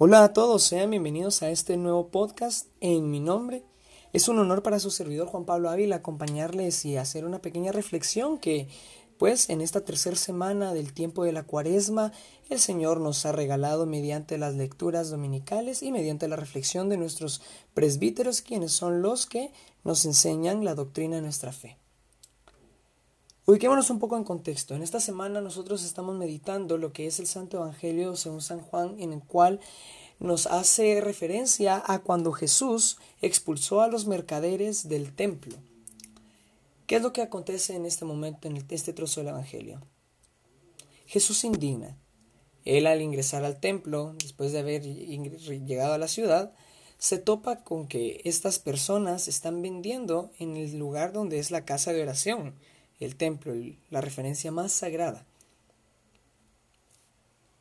Hola a todos, sean bienvenidos a este nuevo podcast en mi nombre. Es un honor para su servidor Juan Pablo Ávila acompañarles y hacer una pequeña reflexión que, pues, en esta tercera semana del tiempo de la cuaresma, el Señor nos ha regalado mediante las lecturas dominicales y mediante la reflexión de nuestros presbíteros, quienes son los que nos enseñan la doctrina de nuestra fe. Ubiquémonos un poco en contexto. En esta semana nosotros estamos meditando lo que es el Santo Evangelio según San Juan, en el cual nos hace referencia a cuando Jesús expulsó a los mercaderes del templo. ¿Qué es lo que acontece en este momento en este trozo del Evangelio? Jesús indigna. Él al ingresar al templo, después de haber llegado a la ciudad, se topa con que estas personas están vendiendo en el lugar donde es la casa de oración el templo, la referencia más sagrada.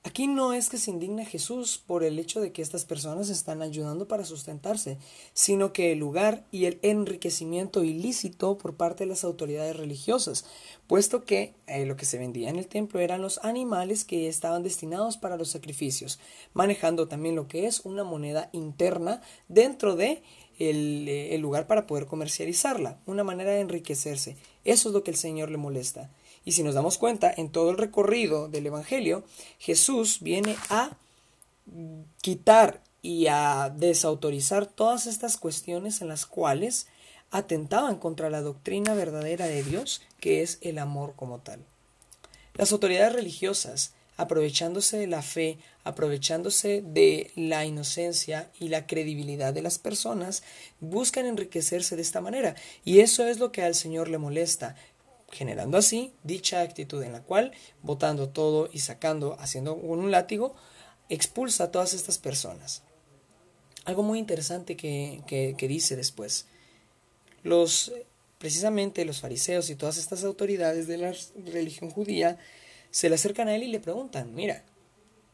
Aquí no es que se indigna Jesús por el hecho de que estas personas están ayudando para sustentarse, sino que el lugar y el enriquecimiento ilícito por parte de las autoridades religiosas, puesto que eh, lo que se vendía en el templo eran los animales que estaban destinados para los sacrificios, manejando también lo que es una moneda interna dentro de el, eh, el lugar para poder comercializarla, una manera de enriquecerse. Eso es lo que el Señor le molesta. Y si nos damos cuenta, en todo el recorrido del Evangelio, Jesús viene a quitar y a desautorizar todas estas cuestiones en las cuales atentaban contra la doctrina verdadera de Dios, que es el amor como tal. Las autoridades religiosas aprovechándose de la fe, aprovechándose de la inocencia y la credibilidad de las personas, buscan enriquecerse de esta manera. Y eso es lo que al Señor le molesta, generando así dicha actitud en la cual, botando todo y sacando, haciendo un látigo, expulsa a todas estas personas. Algo muy interesante que, que, que dice después. Los, precisamente los fariseos y todas estas autoridades de la religión judía se le acercan a él y le preguntan, mira,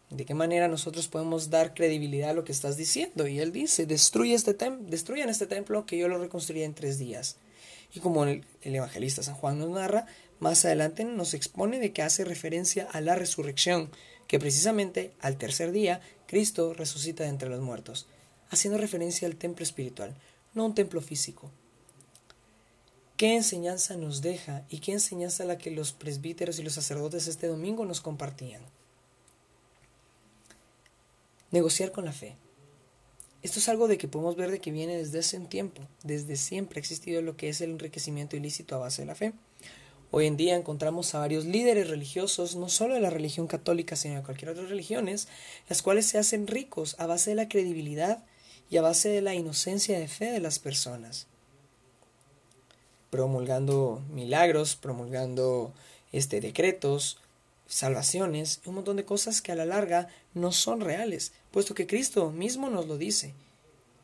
¿de qué manera nosotros podemos dar credibilidad a lo que estás diciendo? Y él dice, destruye este destruyan este templo que yo lo reconstruiré en tres días. Y como el, el evangelista San Juan nos narra, más adelante nos expone de que hace referencia a la resurrección, que precisamente al tercer día Cristo resucita de entre los muertos, haciendo referencia al templo espiritual, no un templo físico, ¿Qué enseñanza nos deja y qué enseñanza la que los presbíteros y los sacerdotes este domingo nos compartían? Negociar con la fe. Esto es algo de que podemos ver de que viene desde hace un tiempo, desde siempre ha existido lo que es el enriquecimiento ilícito a base de la fe. Hoy en día encontramos a varios líderes religiosos, no solo de la religión católica, sino de cualquier otra religiones, las cuales se hacen ricos a base de la credibilidad y a base de la inocencia de fe de las personas promulgando milagros, promulgando este, decretos, salvaciones, un montón de cosas que a la larga no son reales, puesto que Cristo mismo nos lo dice.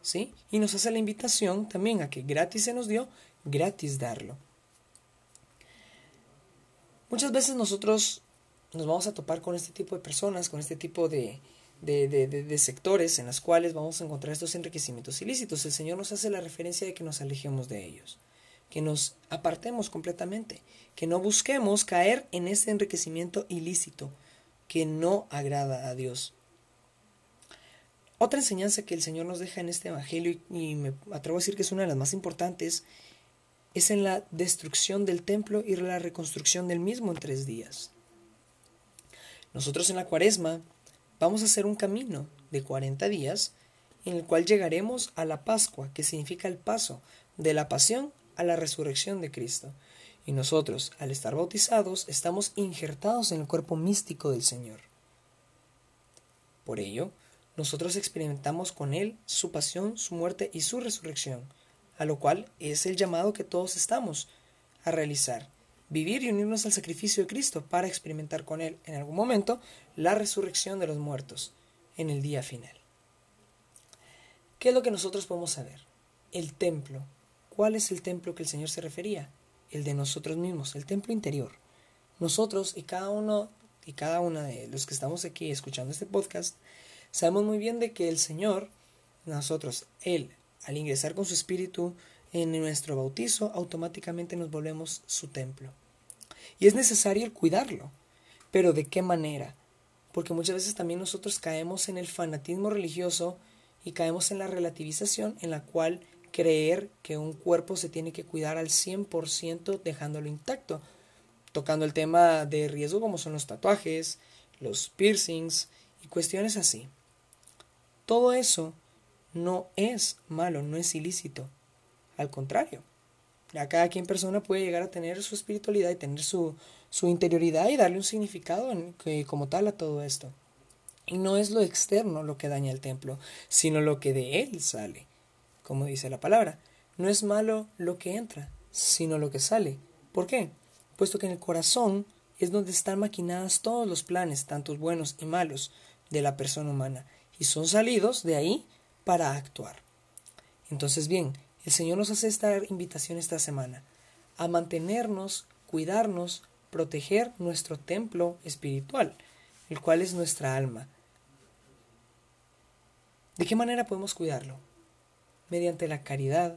¿Sí? Y nos hace la invitación también a que gratis se nos dio, gratis darlo. Muchas veces nosotros nos vamos a topar con este tipo de personas, con este tipo de, de, sectores en los cuales vamos a encontrar estos enriquecimientos ilícitos. El Señor nos hace la referencia de que nos alejemos de ellos que nos apartemos completamente, que no busquemos caer en ese enriquecimiento ilícito que no agrada a Dios. Otra enseñanza que el Señor nos deja en este Evangelio, y me atrevo a decir que es una de las más importantes, es en la destrucción del templo y la reconstrucción del mismo en tres días. Nosotros en la cuaresma vamos a hacer un camino de 40 días en el cual llegaremos a la Pascua, que significa el paso de la pasión a la resurrección de Cristo. Y nosotros, al estar bautizados, estamos injertados en el cuerpo místico del Señor. Por ello, nosotros experimentamos con Él su pasión, su muerte y su resurrección, a lo cual es el llamado que todos estamos a realizar, vivir y unirnos al sacrificio de Cristo para experimentar con Él en algún momento la resurrección de los muertos en el día final. ¿Qué es lo que nosotros podemos saber? El templo. ¿Cuál es el templo que el Señor se refería? El de nosotros mismos, el templo interior. Nosotros y cada uno y cada una de los que estamos aquí escuchando este podcast, sabemos muy bien de que el Señor, nosotros, Él, al ingresar con su Espíritu en nuestro bautizo, automáticamente nos volvemos su templo. Y es necesario cuidarlo. Pero ¿de qué manera? Porque muchas veces también nosotros caemos en el fanatismo religioso y caemos en la relativización en la cual creer que un cuerpo se tiene que cuidar al 100% dejándolo intacto, tocando el tema de riesgo como son los tatuajes, los piercings y cuestiones así. Todo eso no es malo, no es ilícito. Al contrario, ya cada quien persona puede llegar a tener su espiritualidad y tener su, su interioridad y darle un significado como tal a todo esto. Y no es lo externo lo que daña el templo, sino lo que de él sale. Como dice la palabra, no es malo lo que entra, sino lo que sale. ¿Por qué? Puesto que en el corazón es donde están maquinadas todos los planes, tantos buenos y malos, de la persona humana, y son salidos de ahí para actuar. Entonces, bien, el Señor nos hace esta invitación esta semana a mantenernos, cuidarnos, proteger nuestro templo espiritual, el cual es nuestra alma, ¿De qué manera podemos cuidarlo? Mediante la caridad,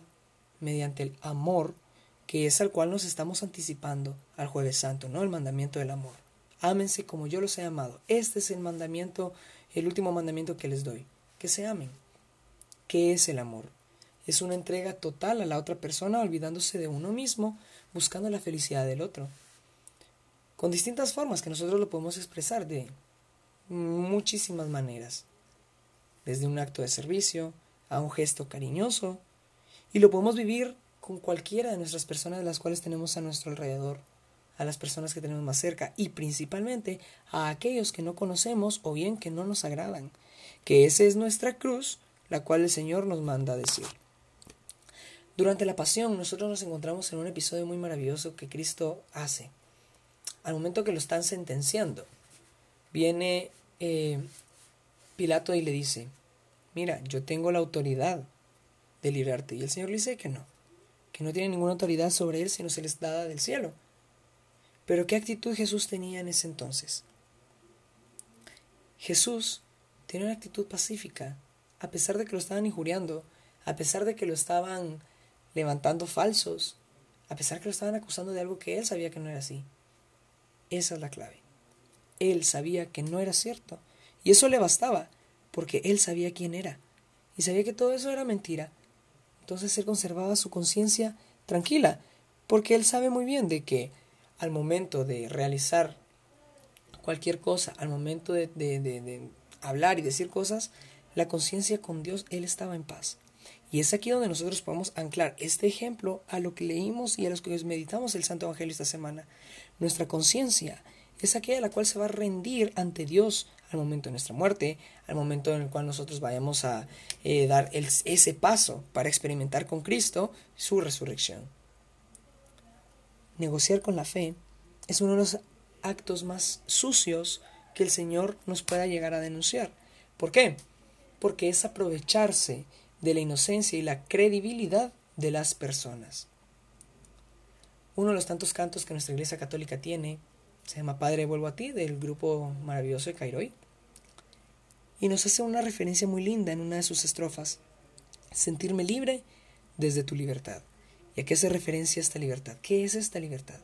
mediante el amor, que es al cual nos estamos anticipando al jueves santo, ¿no? El mandamiento del amor. Ámense como yo los he amado. Este es el mandamiento, el último mandamiento que les doy. Que se amen. ¿Qué es el amor? Es una entrega total a la otra persona, olvidándose de uno mismo, buscando la felicidad del otro. Con distintas formas que nosotros lo podemos expresar de muchísimas maneras desde un acto de servicio a un gesto cariñoso, y lo podemos vivir con cualquiera de nuestras personas de las cuales tenemos a nuestro alrededor, a las personas que tenemos más cerca y principalmente a aquellos que no conocemos o bien que no nos agradan, que esa es nuestra cruz, la cual el Señor nos manda a decir. Durante la pasión nosotros nos encontramos en un episodio muy maravilloso que Cristo hace. Al momento que lo están sentenciando, viene eh, Pilato y le dice, mira, yo tengo la autoridad de librarte. Y el Señor le dice que no, que no tiene ninguna autoridad sobre él sino se les dada del cielo. Pero ¿qué actitud Jesús tenía en ese entonces? Jesús tiene una actitud pacífica, a pesar de que lo estaban injuriando, a pesar de que lo estaban levantando falsos, a pesar de que lo estaban acusando de algo que él sabía que no era así. Esa es la clave. Él sabía que no era cierto y eso le bastaba, porque él sabía quién era, y sabía que todo eso era mentira. Entonces él conservaba su conciencia tranquila, porque él sabe muy bien de que al momento de realizar cualquier cosa, al momento de, de, de, hablar y decir cosas, la conciencia con Dios, él estaba en paz. Y es aquí donde nosotros podemos anclar este ejemplo a lo que leímos y a los que meditamos el Santo Evangelio esta semana. Nuestra conciencia es aquella la cual se va a rendir ante Dios al momento de nuestra muerte, al momento en el cual nosotros vayamos a eh, dar ese paso para experimentar con Cristo su resurrección. Negociar con la fe es uno de los actos más sucios que el Señor nos pueda llegar a denunciar. ¿Por qué? Porque es aprovecharse de la inocencia y la credibilidad de las personas. Uno de los tantos cantos que nuestra Iglesia Católica tiene se llama Padre Vuelvo a ti, del grupo maravilloso de Cairoi. Y nos hace una referencia muy linda en una de sus estrofas. Sentirme libre desde tu libertad. ¿Y a qué hace referencia esta libertad? ¿Qué es esta libertad?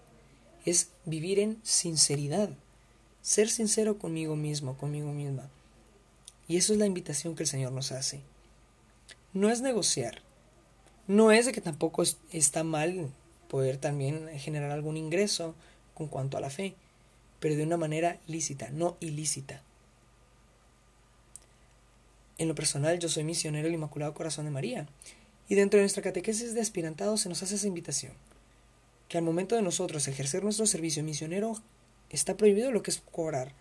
Es vivir en sinceridad. Ser sincero conmigo mismo, conmigo misma. Y eso es la invitación que el Señor nos hace. No es negociar. No es de que tampoco está mal poder también generar algún ingreso con cuanto a la fe pero de una manera lícita, no ilícita. En lo personal, yo soy misionero del Inmaculado Corazón de María, y dentro de nuestra catequesis de aspirantados se nos hace esa invitación, que al momento de nosotros ejercer nuestro servicio misionero está prohibido lo que es cobrar,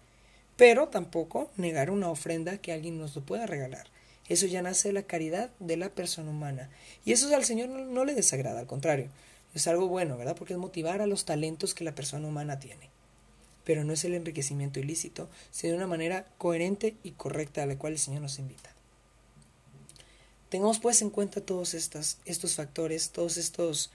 pero tampoco negar una ofrenda que alguien nos lo pueda regalar. Eso ya nace de la caridad de la persona humana. Y eso al Señor no, no le desagrada, al contrario, es algo bueno, ¿verdad? Porque es motivar a los talentos que la persona humana tiene pero no es el enriquecimiento ilícito, sino una manera coherente y correcta a la cual el Señor nos invita. Tengamos pues en cuenta todos estos factores, todos estos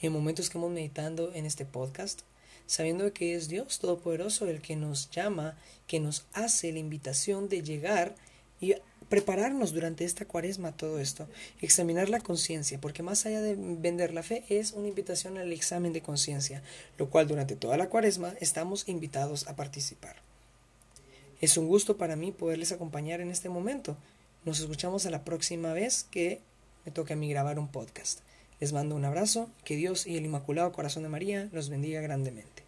eh, momentos que hemos meditando en este podcast, sabiendo que es Dios Todopoderoso el que nos llama, que nos hace la invitación de llegar y prepararnos durante esta cuaresma todo esto, examinar la conciencia, porque más allá de vender la fe es una invitación al examen de conciencia, lo cual durante toda la cuaresma estamos invitados a participar. Es un gusto para mí poderles acompañar en este momento. Nos escuchamos a la próxima vez que me toque a mí grabar un podcast. Les mando un abrazo, que Dios y el Inmaculado Corazón de María los bendiga grandemente.